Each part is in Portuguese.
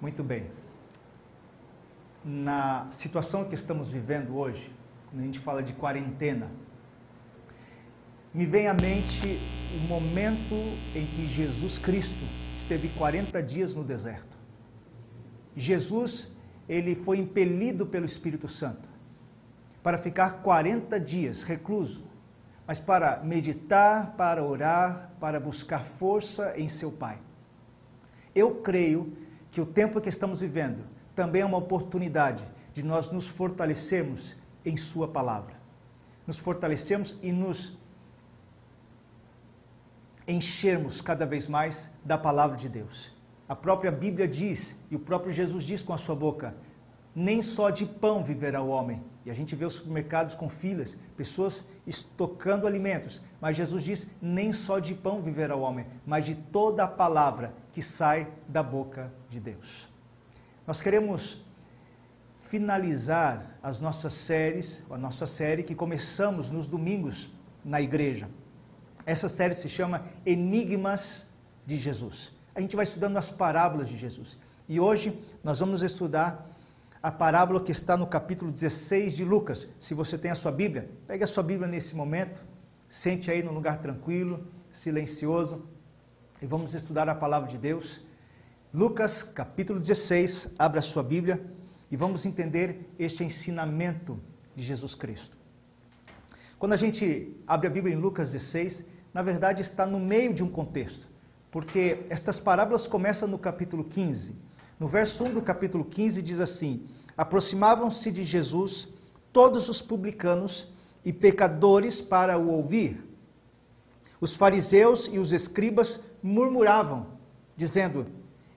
Muito bem. Na situação que estamos vivendo hoje, quando a gente fala de quarentena, me vem à mente o momento em que Jesus Cristo esteve 40 dias no deserto. Jesus, ele foi impelido pelo Espírito Santo para ficar 40 dias recluso, mas para meditar, para orar, para buscar força em seu Pai. Eu creio que o tempo que estamos vivendo também é uma oportunidade de nós nos fortalecermos em Sua palavra. Nos fortalecermos e nos enchermos cada vez mais da palavra de Deus. A própria Bíblia diz, e o próprio Jesus diz com a sua boca: nem só de pão viverá o homem. E a gente vê os supermercados com filas, pessoas estocando alimentos. Mas Jesus diz: nem só de pão viverá o homem, mas de toda a palavra que sai da boca de Deus. Nós queremos finalizar as nossas séries, a nossa série que começamos nos domingos na igreja. Essa série se chama Enigmas de Jesus. A gente vai estudando as parábolas de Jesus. E hoje nós vamos estudar a parábola que está no capítulo 16 de Lucas. Se você tem a sua Bíblia, pegue a sua Bíblia nesse momento, sente aí num lugar tranquilo, silencioso, e vamos estudar a palavra de Deus. Lucas, capítulo 16, abra sua Bíblia e vamos entender este ensinamento de Jesus Cristo. Quando a gente abre a Bíblia em Lucas 16, na verdade está no meio de um contexto, porque estas parábolas começam no capítulo 15 no verso 1 do capítulo 15 diz assim: Aproximavam-se de Jesus todos os publicanos e pecadores para o ouvir. Os fariseus e os escribas murmuravam, dizendo: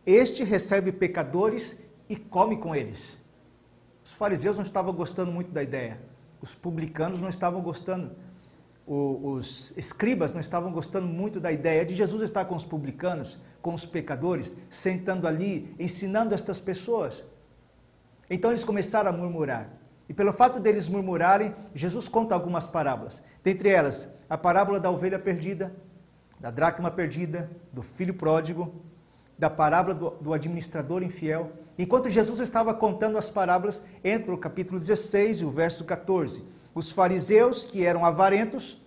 Este recebe pecadores e come com eles. Os fariseus não estavam gostando muito da ideia, os publicanos não estavam gostando os escribas não estavam gostando muito da ideia de Jesus estar com os publicanos, com os pecadores, sentando ali, ensinando estas pessoas. Então eles começaram a murmurar. E pelo fato deles murmurarem, Jesus conta algumas parábolas. Dentre elas, a parábola da ovelha perdida, da dracma perdida, do filho pródigo, da parábola do, do, administrador infiel. Enquanto Jesus estava contando as parábolas, entra o capítulo 16 e o verso 14. Os fariseus, que eram avarentos,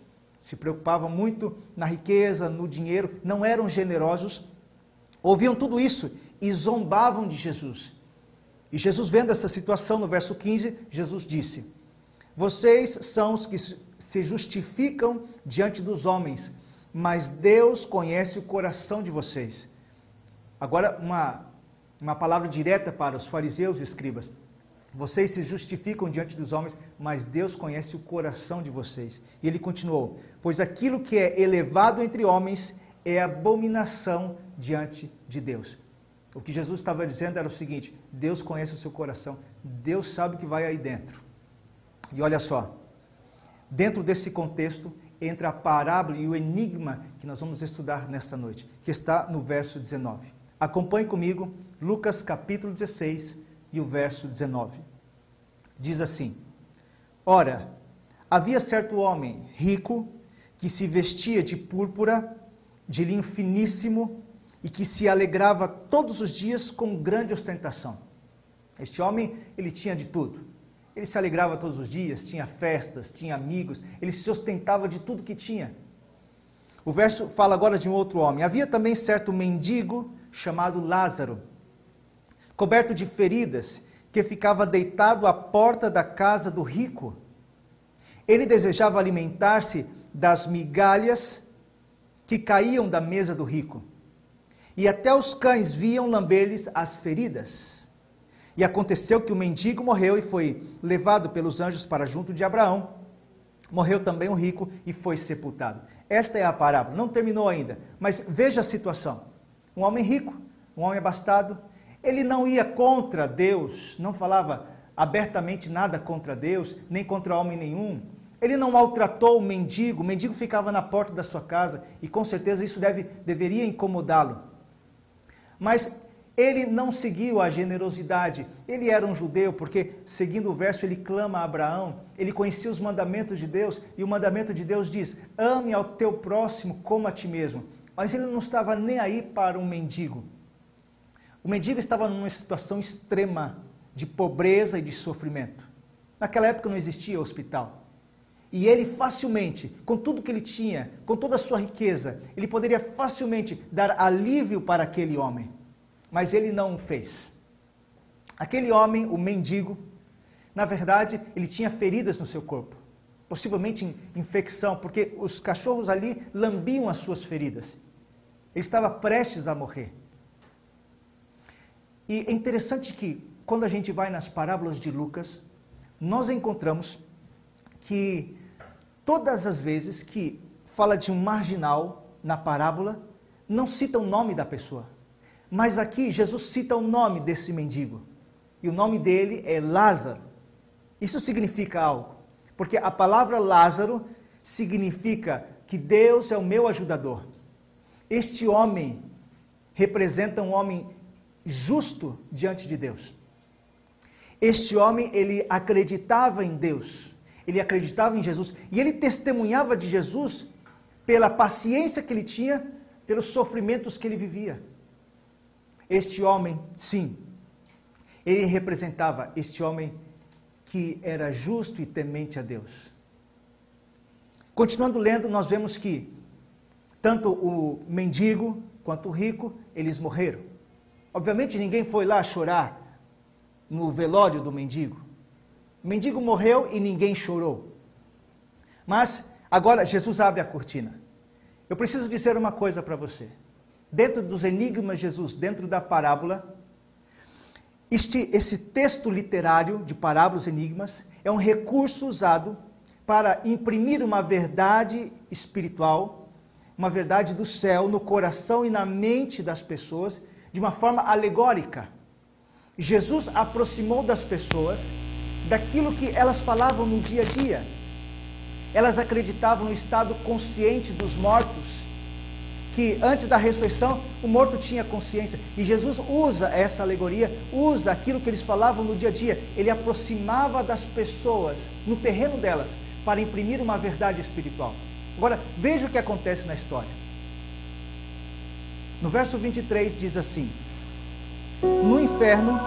se preocupavam muito na riqueza, no dinheiro, não eram generosos, ouviam tudo isso e zombavam de Jesus. E Jesus, vendo essa situação, no verso 15, Jesus disse: Vocês são os que se justificam diante dos homens, mas Deus conhece o coração de vocês. Agora, uma, uma palavra direta para os fariseus e escribas. Vocês se justificam diante dos homens, mas Deus conhece o coração de vocês. E ele continuou: Pois aquilo que é elevado entre homens é abominação diante de Deus. O que Jesus estava dizendo era o seguinte: Deus conhece o seu coração, Deus sabe o que vai aí dentro. E olha só, dentro desse contexto entra a parábola e o enigma que nós vamos estudar nesta noite, que está no verso 19. Acompanhe comigo Lucas capítulo 16 e o verso 19. Diz assim: Ora, havia certo homem rico que se vestia de púrpura, de linho finíssimo e que se alegrava todos os dias com grande ostentação. Este homem, ele tinha de tudo. Ele se alegrava todos os dias, tinha festas, tinha amigos, ele se ostentava de tudo que tinha. O verso fala agora de um outro homem. Havia também certo mendigo chamado Lázaro, coberto de feridas, que ficava deitado à porta da casa do rico. Ele desejava alimentar-se das migalhas que caíam da mesa do rico. E até os cães viam lamber-lhes as feridas. E aconteceu que o mendigo morreu e foi levado pelos anjos para junto de Abraão. Morreu também o rico e foi sepultado. Esta é a parábola. Não terminou ainda, mas veja a situação. Um homem rico, um homem abastado, ele não ia contra Deus, não falava abertamente nada contra Deus, nem contra homem nenhum. Ele não maltratou o mendigo, o mendigo ficava na porta da sua casa e com certeza isso deve, deveria incomodá-lo. Mas ele não seguiu a generosidade. Ele era um judeu, porque, seguindo o verso, ele clama a Abraão. Ele conhecia os mandamentos de Deus, e o mandamento de Deus diz: ame ao teu próximo como a ti mesmo. Mas ele não estava nem aí para um mendigo. O mendigo estava numa situação extrema de pobreza e de sofrimento. Naquela época não existia hospital. E ele facilmente, com tudo que ele tinha, com toda a sua riqueza, ele poderia facilmente dar alívio para aquele homem. Mas ele não o fez. Aquele homem, o mendigo, na verdade, ele tinha feridas no seu corpo, possivelmente infecção, porque os cachorros ali lambiam as suas feridas. Ele estava prestes a morrer. E é interessante que, quando a gente vai nas parábolas de Lucas, nós encontramos que todas as vezes que fala de um marginal na parábola, não cita o nome da pessoa. Mas aqui Jesus cita o nome desse mendigo. E o nome dele é Lázaro. Isso significa algo. Porque a palavra Lázaro significa que Deus é o meu ajudador. Este homem representa um homem justo diante de Deus. Este homem, ele acreditava em Deus, ele acreditava em Jesus e ele testemunhava de Jesus pela paciência que ele tinha, pelos sofrimentos que ele vivia. Este homem, sim, ele representava este homem que era justo e temente a Deus. Continuando lendo, nós vemos que tanto o mendigo quanto o rico, eles morreram. Obviamente ninguém foi lá chorar no velório do mendigo. O mendigo morreu e ninguém chorou. Mas agora Jesus abre a cortina. Eu preciso dizer uma coisa para você. Dentro dos enigmas de Jesus, dentro da parábola, este, esse texto literário de parábolas e enigmas é um recurso usado para imprimir uma verdade espiritual, uma verdade do céu no coração e na mente das pessoas de uma forma alegórica. Jesus aproximou das pessoas daquilo que elas falavam no dia a dia. Elas acreditavam no estado consciente dos mortos, que antes da ressurreição o morto tinha consciência. E Jesus usa essa alegoria, usa aquilo que eles falavam no dia a dia. Ele aproximava das pessoas, no terreno delas, para imprimir uma verdade espiritual. Agora, veja o que acontece na história. No verso 23 diz assim: no inferno,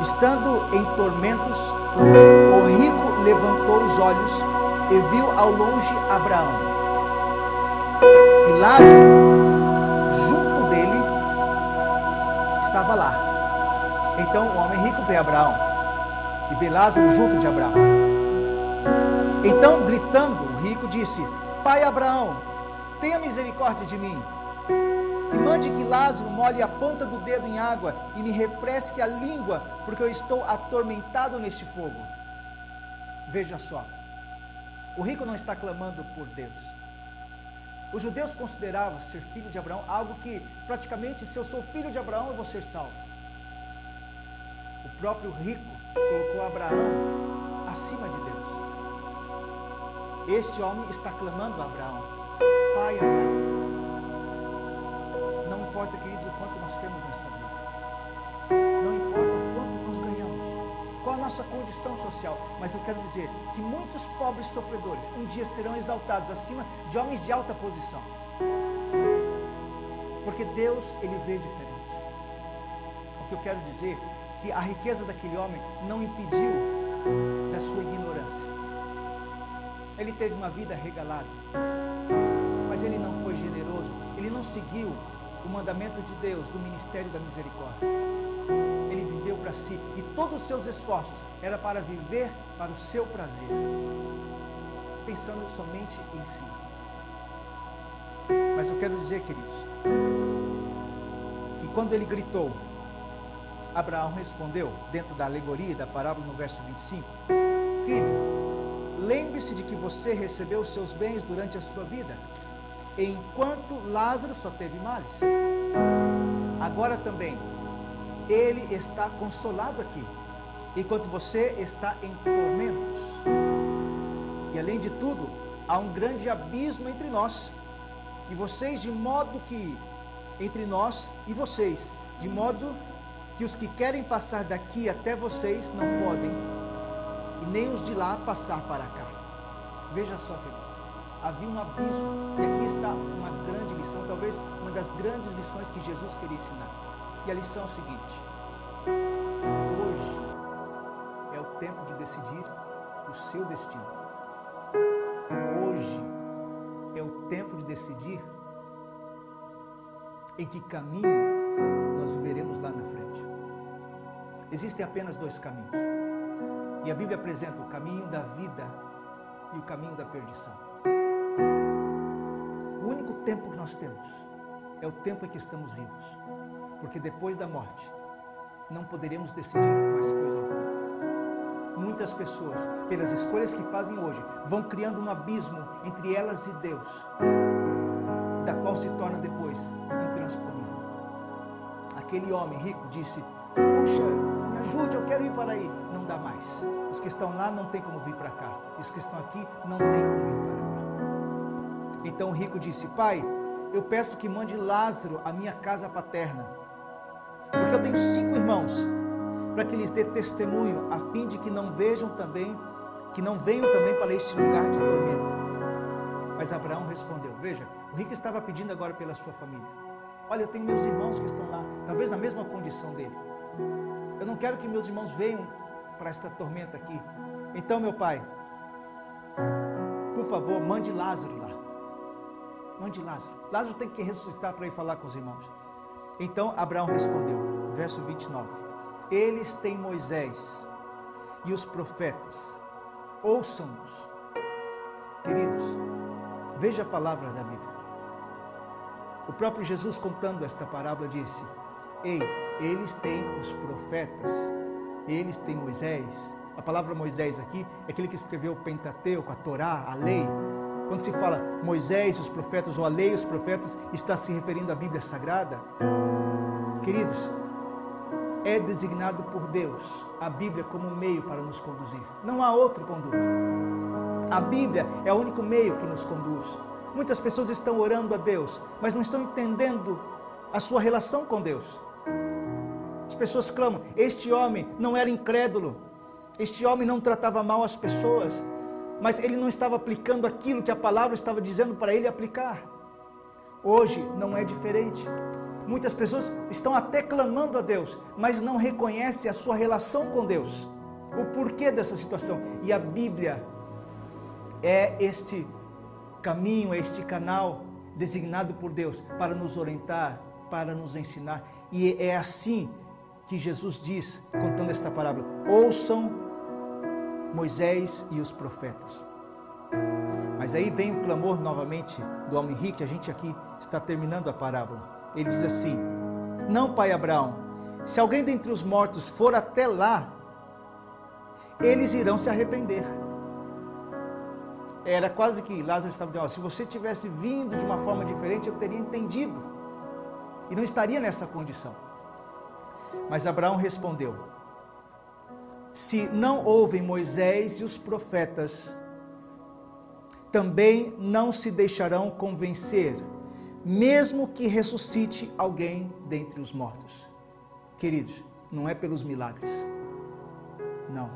estando em tormentos, o rico levantou os olhos e viu ao longe Abraão. E Lázaro, junto dele, estava lá. Então o homem rico vê Abraão e vê Lázaro junto de Abraão. Então, gritando, o rico disse: Pai Abraão, tenha misericórdia de mim e mande que Lázaro molhe a ponta do dedo em água e me refresque a língua, porque eu estou atormentado neste fogo. Veja só, o rico não está clamando por Deus. Os judeus consideravam ser filho de Abraão algo que, praticamente, se eu sou filho de Abraão, eu vou ser salvo. O próprio rico colocou Abraão acima de Deus. Este homem está clamando a Abraão: Pai Abraão, não importa, queridos, o quanto nós temos nessa vida. Não importa o quanto nós ganhamos. Qual a nossa condição social. Mas eu quero dizer que muitos pobres sofredores um dia serão exaltados acima de homens de alta posição. Porque Deus, Ele vê diferente. O que eu quero dizer é que a riqueza daquele homem não impediu da sua ignorância. Ele teve uma vida regalada, mas ele não foi generoso, ele não seguiu o mandamento de Deus, do ministério da misericórdia. Ele viveu para si e todos os seus esforços era para viver para o seu prazer, pensando somente em si. Mas eu quero dizer, queridos, que quando ele gritou, Abraão respondeu, dentro da alegoria da parábola no verso 25: Filho, lembre-se de que você recebeu seus bens durante a sua vida enquanto Lázaro só teve males. Agora também, ele está consolado aqui, enquanto você está em tormentos. E além de tudo, há um grande abismo entre nós e vocês, de modo que, entre nós e vocês, de modo que os que querem passar daqui até vocês não podem, e nem os de lá passar para cá. Veja só, queridos havia um abismo. E aqui está uma grande lição, talvez uma das grandes lições que Jesus queria ensinar. E a lição é o seguinte: hoje é o tempo de decidir o seu destino. Hoje é o tempo de decidir em que caminho nós viveremos lá na frente. Existem apenas dois caminhos. E a Bíblia apresenta o caminho da vida e o caminho da perdição. O único tempo que nós temos é o tempo em que estamos vivos. Porque depois da morte, não poderemos decidir mais coisa alguma. Muitas pessoas, pelas escolhas que fazem hoje, vão criando um abismo entre elas e Deus, da qual se torna depois intransponível. Aquele homem rico disse: Puxa, me ajude, eu quero ir para aí. Dá mais. Os que estão lá não tem como vir para cá. Os que estão aqui não tem como ir para lá. Então o rico disse: Pai, eu peço que mande Lázaro à minha casa paterna, porque eu tenho cinco irmãos, para que lhes dê testemunho, a fim de que não vejam também, que não venham também para este lugar de tormenta. Mas Abraão respondeu: Veja, o rico estava pedindo agora pela sua família. Olha, eu tenho meus irmãos que estão lá, talvez na mesma condição dele. Eu não quero que meus irmãos venham para esta tormenta aqui. Então, meu pai, por favor, mande Lázaro lá. Mande Lázaro. Lázaro tem que ressuscitar para ir falar com os irmãos. Então Abraão respondeu, verso 29. Eles têm Moisés e os profetas. Ouçam-nos. Queridos, veja a palavra da Bíblia. O próprio Jesus contando esta parábola disse: Ei, eles têm os profetas, eles têm Moisés. A palavra Moisés aqui é aquele que escreveu o Pentateuco, a Torá, a lei. Quando se fala Moisés, os profetas, ou a lei, os profetas, está se referindo à Bíblia Sagrada. Queridos, é designado por Deus a Bíblia como um meio para nos conduzir. Não há outro conduto. A Bíblia é o único meio que nos conduz. Muitas pessoas estão orando a Deus, mas não estão entendendo a sua relação com Deus. As pessoas clamam: Este homem não era incrédulo, este homem não tratava mal as pessoas, mas ele não estava aplicando aquilo que a palavra estava dizendo para ele aplicar. Hoje não é diferente. Muitas pessoas estão até clamando a Deus, mas não reconhecem a sua relação com Deus, o porquê dessa situação. E a Bíblia é este caminho, é este canal designado por Deus para nos orientar, para nos ensinar. E é assim que Jesus diz, contando esta parábola: ouçam Moisés e os profetas. Mas aí vem o clamor novamente do homem rico, a gente aqui está terminando a parábola. Ele diz assim: Não, pai Abraão, se alguém dentre os mortos for até lá, eles irão se arrepender. Era quase que Lázaro estava dizendo: se você tivesse vindo de uma forma diferente, eu teria entendido. E não estaria nessa condição. Mas Abraão respondeu: se não ouvem Moisés e os profetas, também não se deixarão convencer, mesmo que ressuscite alguém dentre os mortos. Queridos, não é pelos milagres, não,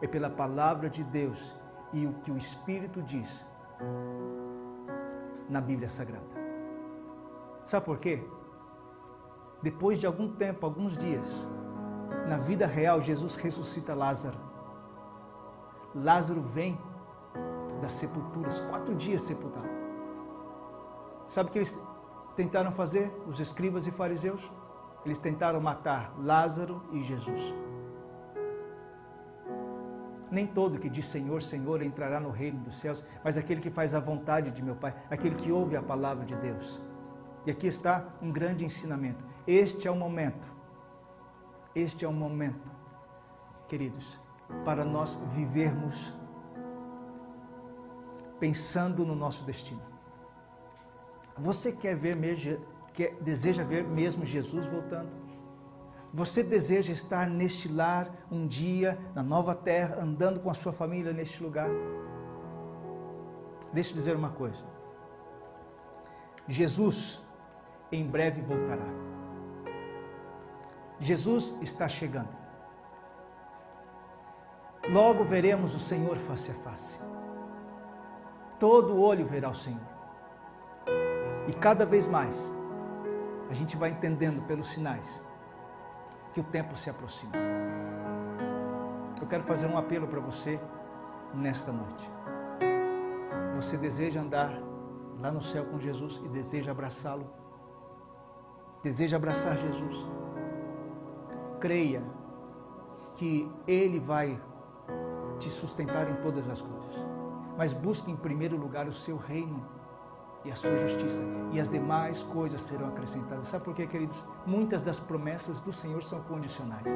é pela palavra de Deus e o que o Espírito diz na Bíblia Sagrada. Sabe por quê? Depois de algum tempo, alguns dias, na vida real, Jesus ressuscita Lázaro. Lázaro vem das sepulturas, quatro dias sepultado. Sabe o que eles tentaram fazer, os escribas e fariseus? Eles tentaram matar Lázaro e Jesus. Nem todo que diz Senhor, Senhor entrará no reino dos céus, mas aquele que faz a vontade de meu Pai, aquele que ouve a palavra de Deus. E aqui está um grande ensinamento. Este é o momento este é o momento, queridos, para nós vivermos pensando no nosso destino. Você quer ver mesmo, quer, deseja ver mesmo Jesus voltando? Você deseja estar neste lar um dia, na nova terra, andando com a sua família neste lugar? Deixa eu dizer uma coisa. Jesus em breve voltará. Jesus está chegando. Logo veremos o Senhor face a face. Todo olho verá o Senhor. E cada vez mais a gente vai entendendo pelos sinais que o tempo se aproxima. Eu quero fazer um apelo para você nesta noite. Você deseja andar lá no céu com Jesus e deseja abraçá-lo? Deseja abraçar Jesus? Creia que Ele vai te sustentar em todas as coisas. Mas busque em primeiro lugar o seu reino e a sua justiça, e as demais coisas serão acrescentadas. Sabe por quê, queridos? Muitas das promessas do Senhor são condicionais.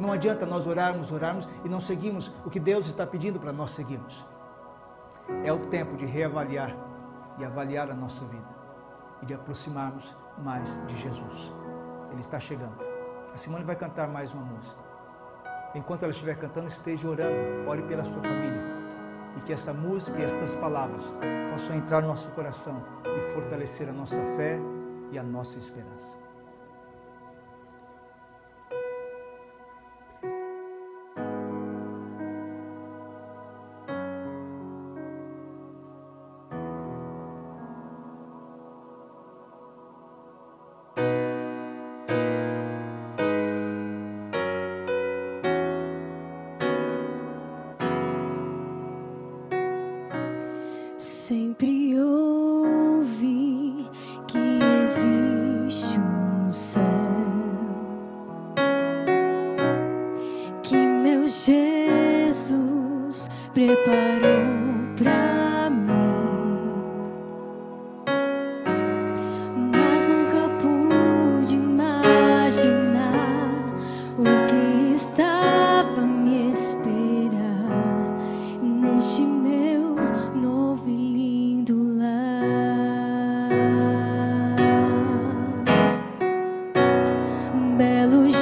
Não adianta nós orarmos, orarmos e não seguirmos o que Deus está pedindo para nós seguirmos. É o tempo de reavaliar e avaliar a nossa vida e de aproximarmos mais de Jesus. Ele está chegando. A Simone vai cantar mais uma música. Enquanto ela estiver cantando, esteja orando, ore pela sua família. E que esta música e estas palavras possam entrar no nosso coração e fortalecer a nossa fé e a nossa esperança.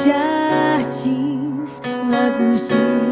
jardins, lagos de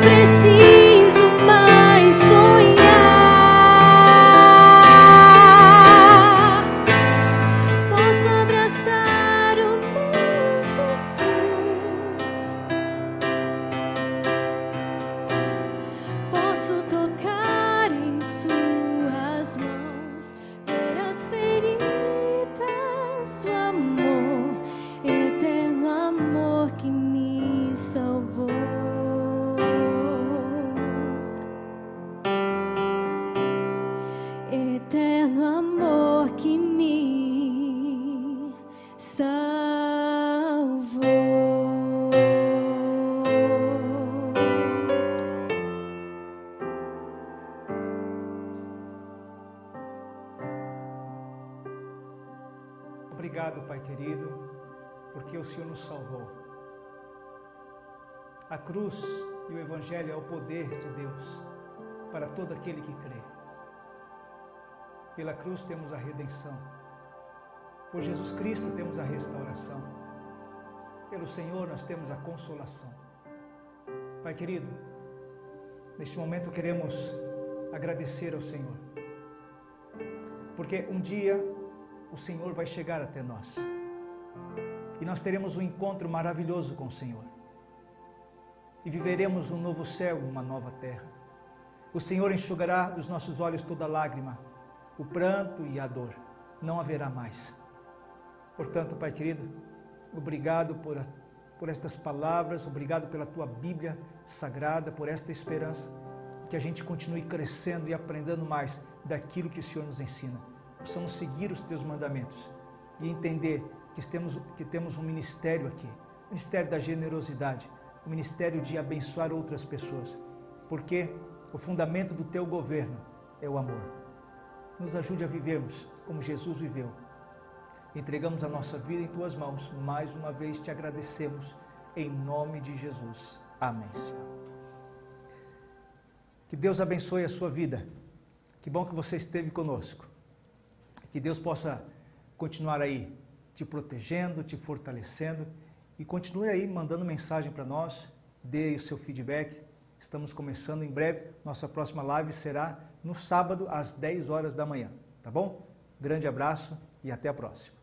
preciso. Salvou. A cruz e o Evangelho é o poder de Deus para todo aquele que crê. Pela cruz temos a redenção. Por Jesus Cristo temos a restauração. Pelo Senhor nós temos a consolação. Pai querido, neste momento queremos agradecer ao Senhor. Porque um dia o Senhor vai chegar até nós. E nós teremos um encontro maravilhoso com o Senhor. E viveremos um novo céu, uma nova terra. O Senhor enxugará dos nossos olhos toda lágrima, o pranto e a dor. Não haverá mais. Portanto, Pai querido, obrigado por, a, por estas palavras, obrigado pela tua Bíblia sagrada, por esta esperança. Que a gente continue crescendo e aprendendo mais daquilo que o Senhor nos ensina possamos seguir os teus mandamentos e entender que temos, que temos um ministério aqui, o ministério da generosidade, o ministério de abençoar outras pessoas, porque o fundamento do teu governo é o amor. Nos ajude a vivermos como Jesus viveu. Entregamos a nossa vida em tuas mãos. Mais uma vez te agradecemos em nome de Jesus. Amém, Senhor. Que Deus abençoe a sua vida. Que bom que você esteve conosco. Que Deus possa continuar aí te protegendo, te fortalecendo e continue aí mandando mensagem para nós, dê o seu feedback. Estamos começando em breve. Nossa próxima live será no sábado às 10 horas da manhã, tá bom? Grande abraço e até a próxima.